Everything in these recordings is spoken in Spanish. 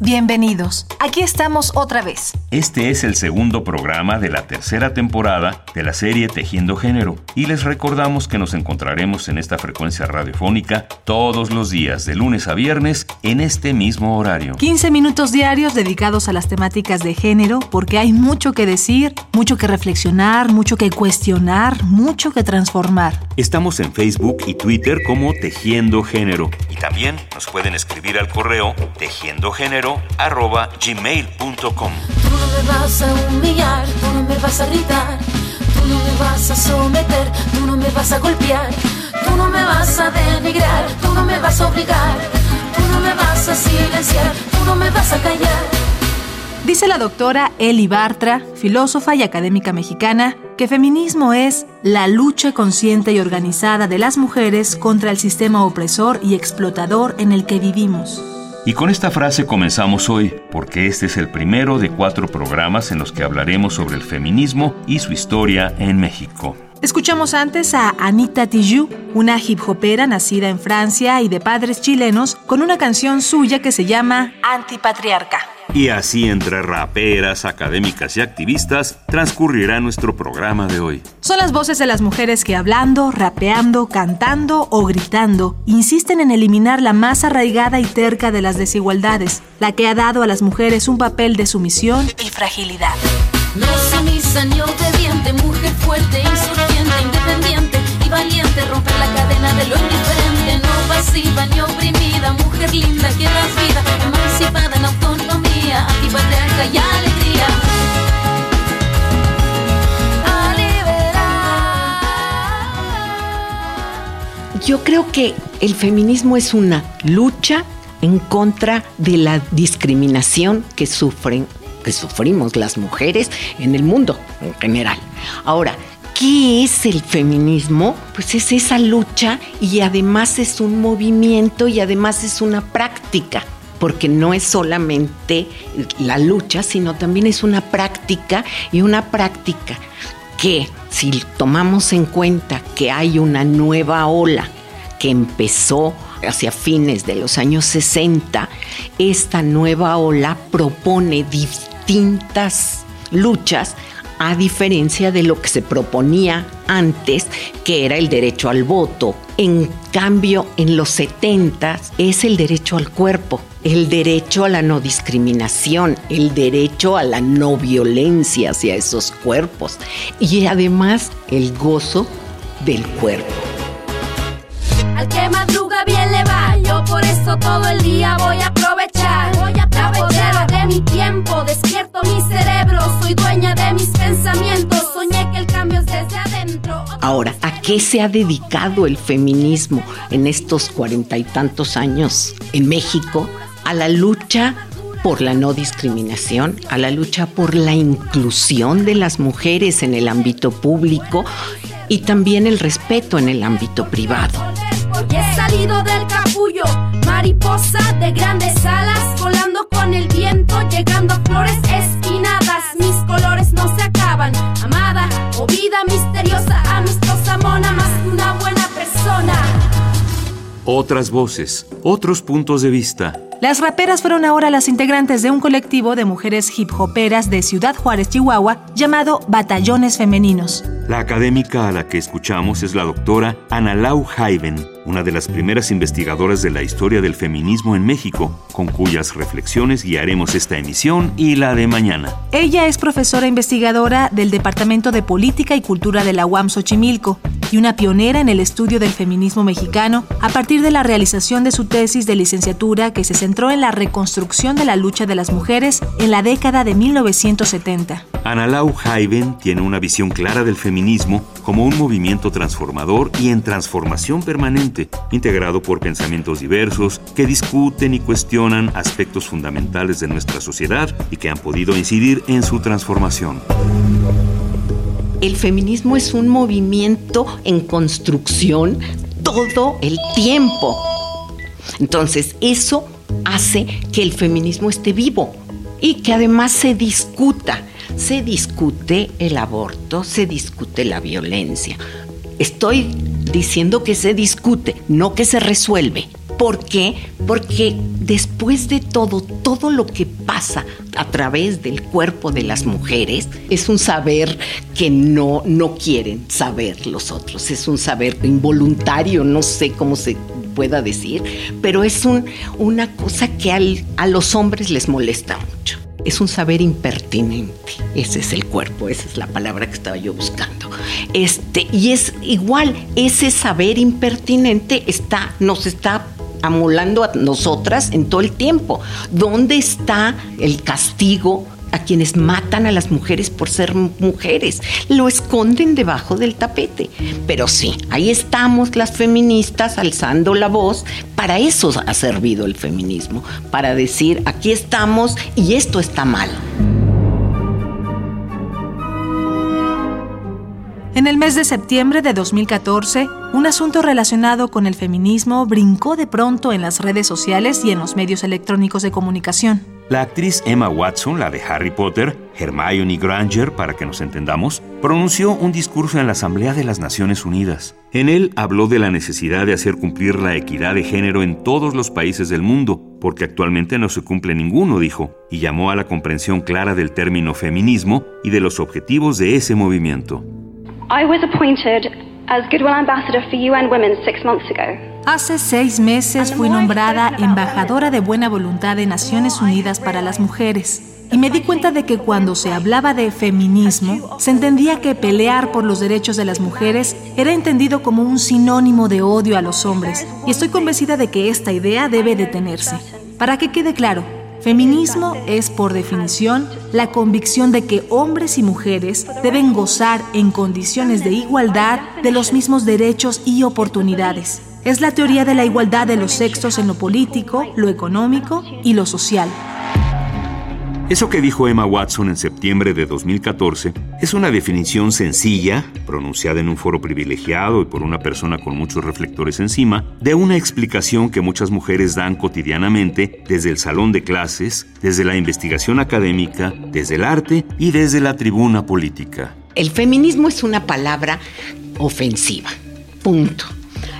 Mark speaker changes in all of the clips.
Speaker 1: bienvenidos. Aquí estamos otra vez.
Speaker 2: Este es el segundo programa de la tercera temporada de la serie Tejiendo Género y les recordamos que nos encontraremos en esta frecuencia radiofónica todos los días de lunes a viernes en este mismo horario.
Speaker 1: 15 minutos diarios dedicados a las temáticas de género porque hay mucho que decir, mucho que reflexionar, mucho que cuestionar, mucho que transformar.
Speaker 2: Estamos en Facebook y Twitter como Tejiendo Género y también nos pueden escribir al correo tejiendogénero.gmail.com
Speaker 3: Tú no me vas a humillar, tú no me vas a gritar, tú no me vas a someter, tú no me vas a golpear, tú no me vas a denigrar, tú no me vas a obligar, tú no me vas a silenciar, tú no me vas a callar.
Speaker 1: Dice la doctora Eli Bartra, filósofa y académica mexicana, que feminismo es la lucha consciente y organizada de las mujeres contra el sistema opresor y explotador en el que vivimos.
Speaker 2: Y con esta frase comenzamos hoy, porque este es el primero de cuatro programas en los que hablaremos sobre el feminismo y su historia en México.
Speaker 1: Escuchamos antes a Anita Tijoux, una hip hopera nacida en Francia y de padres chilenos, con una canción suya que se llama Antipatriarca.
Speaker 2: Y así entre raperas, académicas y activistas transcurrirá nuestro programa de hoy.
Speaker 1: Son las voces de las mujeres que hablando, rapeando, cantando o gritando insisten en eliminar la más arraigada y terca de las desigualdades, la que ha dado a las mujeres un papel de sumisión y fragilidad.
Speaker 3: No sumisa ni obediente, mujer fuerte, insurgente, independiente y valiente, romper la cadena de lo indiferente, no pasiva ni oprimida, mujer linda que das vida, emancipada en autonomía, antipatriarca y alegría. A liberar.
Speaker 4: Yo creo que el feminismo es una lucha en contra de la discriminación que sufren, que sufrimos las mujeres en el mundo en general. Ahora, ¿qué es el feminismo? Pues es esa lucha y además es un movimiento y además es una práctica porque no es solamente la lucha, sino también es una práctica y una práctica que si tomamos en cuenta que hay una nueva ola que empezó hacia fines de los años 60, esta nueva ola propone distintas luchas a diferencia de lo que se proponía antes, que era el derecho al voto. En cambio, en los 70 es el derecho al cuerpo, el derecho a la no discriminación, el derecho a la no violencia hacia esos cuerpos y además el gozo del cuerpo.
Speaker 3: Al que madruga bien le va, yo por eso todo el día voy a aprovechar. Voy a aprovechar de mi tiempo, despierto mi cerebro, soy dueña de mis pensamientos, soñé que el cambio es desde adentro.
Speaker 4: Ahora, ¿a qué se ha dedicado el feminismo en estos cuarenta y tantos años en México? A la lucha por la no discriminación, a la lucha por la inclusión de las mujeres en el ámbito público y también el respeto en el ámbito privado.
Speaker 3: He salido del capullo, mariposa de grandes alas, volando con el viento, llegando a flores esquinadas. Mis colores no se acaban, amada o vida misteriosa, amistosa, mona, más que una buena persona.
Speaker 2: Otras voces, otros puntos de vista.
Speaker 1: Las raperas fueron ahora las integrantes de un colectivo de mujeres hip hoperas de Ciudad Juárez, Chihuahua, llamado Batallones Femeninos.
Speaker 2: La académica a la que escuchamos es la doctora Analau Jaiven, una de las primeras investigadoras de la historia del feminismo en México, con cuyas reflexiones guiaremos esta emisión y la de mañana.
Speaker 1: Ella es profesora investigadora del Departamento de Política y Cultura de la UAM Xochimilco y una pionera en el estudio del feminismo mexicano a partir de la realización de su tesis de licenciatura que se centró en la reconstrucción de la lucha de las mujeres en la década de 1970.
Speaker 2: Analau Jaiven tiene una visión clara del feminismo como un movimiento transformador y en transformación permanente, integrado por pensamientos diversos que discuten y cuestionan aspectos fundamentales de nuestra sociedad y que han podido incidir en su transformación.
Speaker 4: el feminismo es un movimiento en construcción todo el tiempo. Entonces, eso hace que el feminismo esté vivo y que además se discuta. Se discute el aborto, se discute la violencia. Estoy diciendo que se discute, no que se resuelve. ¿Por qué? Porque después de todo, todo lo que pasa a través del cuerpo de las mujeres es un saber que no, no quieren saber los otros, es un saber involuntario, no sé cómo se pueda decir, pero es un, una cosa que a los hombres les molesta. Es un saber impertinente. Ese es el cuerpo, esa es la palabra que estaba yo buscando. Este, y es igual, ese saber impertinente está, nos está amolando a nosotras en todo el tiempo. ¿Dónde está el castigo a quienes matan a las mujeres por ser mujeres? Lo esconden debajo del tapete. Pero sí, ahí estamos las feministas alzando la voz. Para eso ha servido el feminismo, para decir, aquí estamos y esto está mal.
Speaker 1: En el mes de septiembre de 2014, un asunto relacionado con el feminismo brincó de pronto en las redes sociales y en los medios electrónicos de comunicación.
Speaker 2: La actriz Emma Watson, la de Harry Potter, Hermione Granger, para que nos entendamos, pronunció un discurso en la Asamblea de las Naciones Unidas. En él habló de la necesidad de hacer cumplir la equidad de género en todos los países del mundo, porque actualmente no se cumple ninguno, dijo, y llamó a la comprensión clara del término feminismo y de los objetivos de ese movimiento.
Speaker 1: Hace seis meses fui nombrada embajadora de buena voluntad de Naciones Unidas para las Mujeres. Y me di cuenta de que cuando se hablaba de feminismo, se entendía que pelear por los derechos de las mujeres era entendido como un sinónimo de odio a los hombres. Y estoy convencida de que esta idea debe detenerse. Para que quede claro, Feminismo es, por definición, la convicción de que hombres y mujeres deben gozar en condiciones de igualdad de los mismos derechos y oportunidades. Es la teoría de la igualdad de los sexos en lo político, lo económico y lo social.
Speaker 2: Eso que dijo Emma Watson en septiembre de 2014 es una definición sencilla, pronunciada en un foro privilegiado y por una persona con muchos reflectores encima, de una explicación que muchas mujeres dan cotidianamente desde el salón de clases, desde la investigación académica, desde el arte y desde la tribuna política.
Speaker 4: El feminismo es una palabra ofensiva. Punto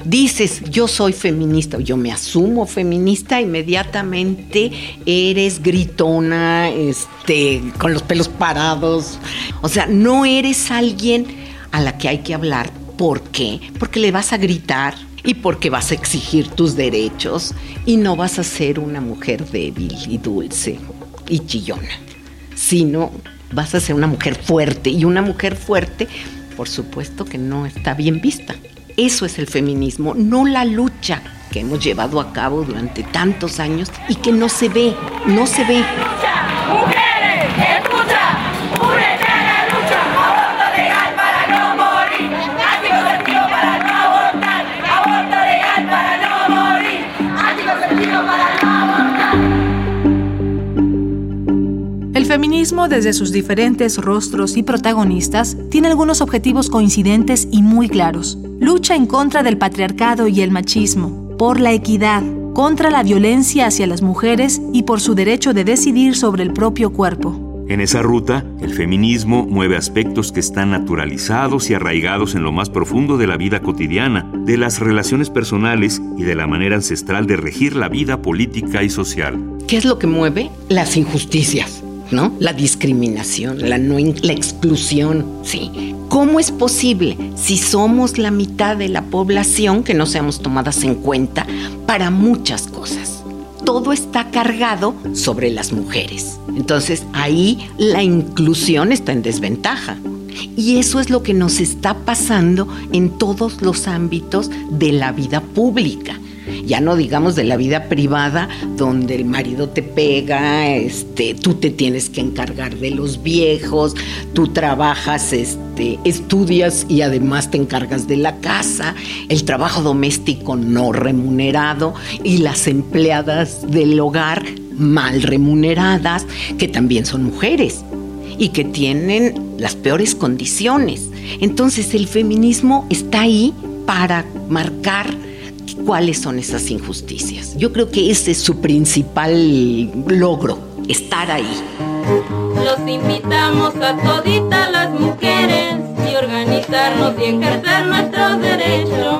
Speaker 4: dices yo soy feminista o yo me asumo feminista, inmediatamente eres gritona, este, con los pelos parados. O sea, no eres alguien a la que hay que hablar. ¿Por qué? Porque le vas a gritar y porque vas a exigir tus derechos y no vas a ser una mujer débil y dulce y chillona, sino vas a ser una mujer fuerte y una mujer fuerte, por supuesto que no está bien vista. Eso es el feminismo, no la lucha que hemos llevado a cabo durante tantos años y que no se ve, no se ve. ¡Mujeres,
Speaker 1: desde sus diferentes rostros y protagonistas, tiene algunos objetivos coincidentes y muy claros lucha en contra del patriarcado y el machismo, por la equidad, contra la violencia hacia las mujeres y por su derecho de decidir sobre el propio cuerpo.
Speaker 2: En esa ruta, el feminismo mueve aspectos que están naturalizados y arraigados en lo más profundo de la vida cotidiana, de las relaciones personales y de la manera ancestral de regir la vida política y social.
Speaker 4: ¿Qué es lo que mueve? Las injusticias. ¿No? La discriminación, la, no, la exclusión, sí. ¿Cómo es posible si somos la mitad de la población que no seamos tomadas en cuenta para muchas cosas? Todo está cargado sobre las mujeres. Entonces ahí la inclusión está en desventaja. Y eso es lo que nos está pasando en todos los ámbitos de la vida pública ya no digamos de la vida privada donde el marido te pega, este, tú te tienes que encargar de los viejos, tú trabajas, este, estudias y además te encargas de la casa, el trabajo doméstico no remunerado y las empleadas del hogar mal remuneradas, que también son mujeres. y que tienen las peores condiciones. Entonces el feminismo está ahí para marcar cuáles son esas injusticias. Yo creo que ese es su principal logro, estar ahí.
Speaker 5: Los invitamos a toditas las mujeres y organizarnos y ejercer nuestros derechos,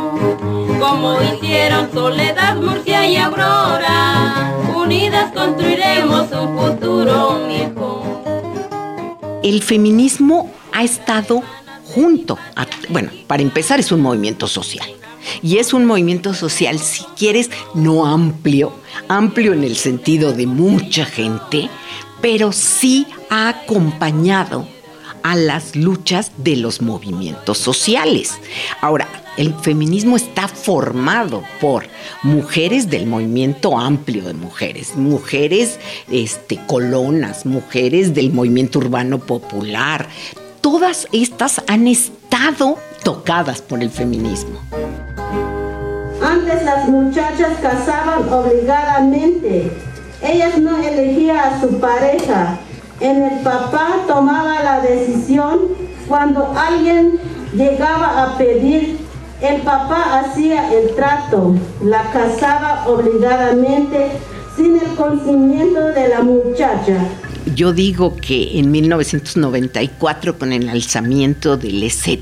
Speaker 5: como hicieron Soledad, Murcia y Aurora. Unidas construiremos un futuro mejor.
Speaker 4: El feminismo ha estado junto, bueno, para empezar es un movimiento social. Y es un movimiento social, si quieres, no amplio, amplio en el sentido de mucha gente, pero sí ha acompañado a las luchas de los movimientos sociales. Ahora, el feminismo está formado por mujeres del movimiento amplio de mujeres, mujeres este, colonas, mujeres del movimiento urbano popular. Todas estas han estado tocadas por el feminismo.
Speaker 6: Antes las muchachas casaban obligadamente. Ellas no elegían a su pareja. En el papá tomaba la decisión cuando alguien llegaba a pedir. El papá hacía el trato, la casaba obligadamente sin el conocimiento de la muchacha.
Speaker 4: Yo digo que en 1994, con el alzamiento del EZ,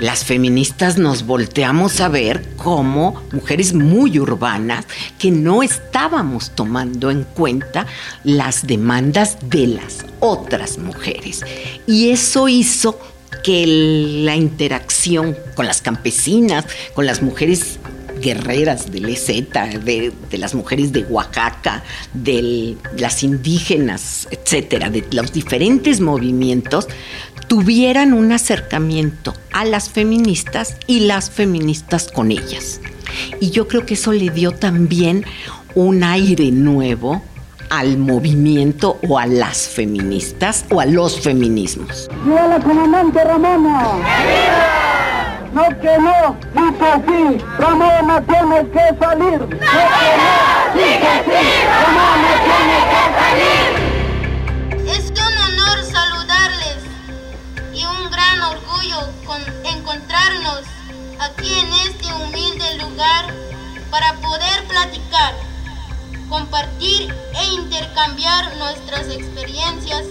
Speaker 4: las feministas nos volteamos a ver como mujeres muy urbanas que no estábamos tomando en cuenta las demandas de las otras mujeres. Y eso hizo que la interacción con las campesinas, con las mujeres guerreras del EZ, de, las mujeres de Oaxaca, de las indígenas, etcétera, de los diferentes movimientos, tuvieran un acercamiento a las feministas y las feministas con ellas. Y yo creo que eso le dio también un aire nuevo al movimiento o a las feministas o a los feminismos.
Speaker 7: ¡Viva la comandante Ramona! No que no, dice sí, Ramona tiene que salir. No que no, dice sí, Ramona tiene que salir.
Speaker 8: En este humilde lugar para poder platicar, compartir e intercambiar nuestras experiencias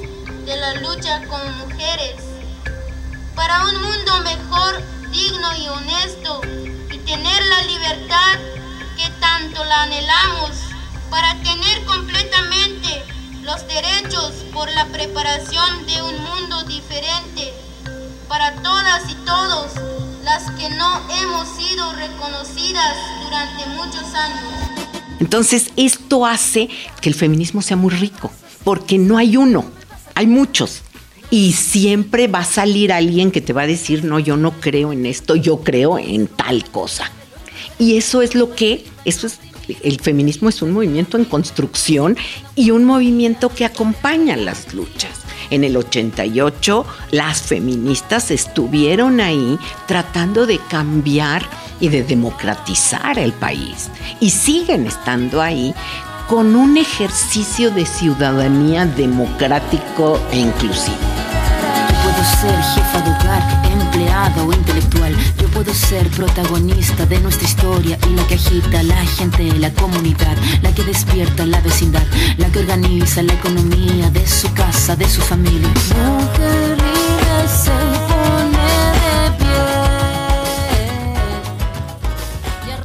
Speaker 8: de la lucha como mujeres. Para un mundo mejor, digno y honesto y tener la libertad que tanto la anhelamos para tener completamente los derechos por la preparación de un mundo diferente para todas y todos que no hemos sido reconocidas durante muchos años.
Speaker 4: Entonces, esto hace que el feminismo sea muy rico, porque no hay uno, hay muchos. Y siempre va a salir alguien que te va a decir, no, yo no creo en esto, yo creo en tal cosa. Y eso es lo que, eso es, el feminismo es un movimiento en construcción y un movimiento que acompaña las luchas. En el 88 las feministas estuvieron ahí tratando de cambiar y de democratizar el país y siguen estando ahí con un ejercicio de ciudadanía democrático e inclusivo.
Speaker 9: Puedo ser jefa de hogar, o intelectual. Puedo ser protagonista de nuestra historia y la que agita la gente, la comunidad, la que despierta la vecindad, la que organiza la economía de su casa, de su familia.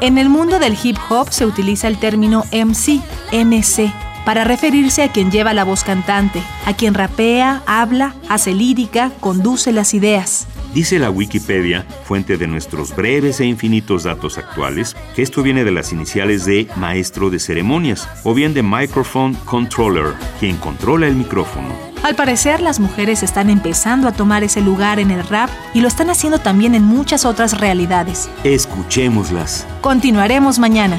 Speaker 1: En el mundo del hip hop se utiliza el término MC, MC, para referirse a quien lleva la voz cantante, a quien rapea, habla, hace lírica, conduce las ideas.
Speaker 2: Dice la Wikipedia, fuente de nuestros breves e infinitos datos actuales, que esto viene de las iniciales de maestro de ceremonias o bien de microphone controller, quien controla el micrófono.
Speaker 1: Al parecer, las mujeres están empezando a tomar ese lugar en el rap y lo están haciendo también en muchas otras realidades.
Speaker 2: Escuchémoslas.
Speaker 1: Continuaremos mañana.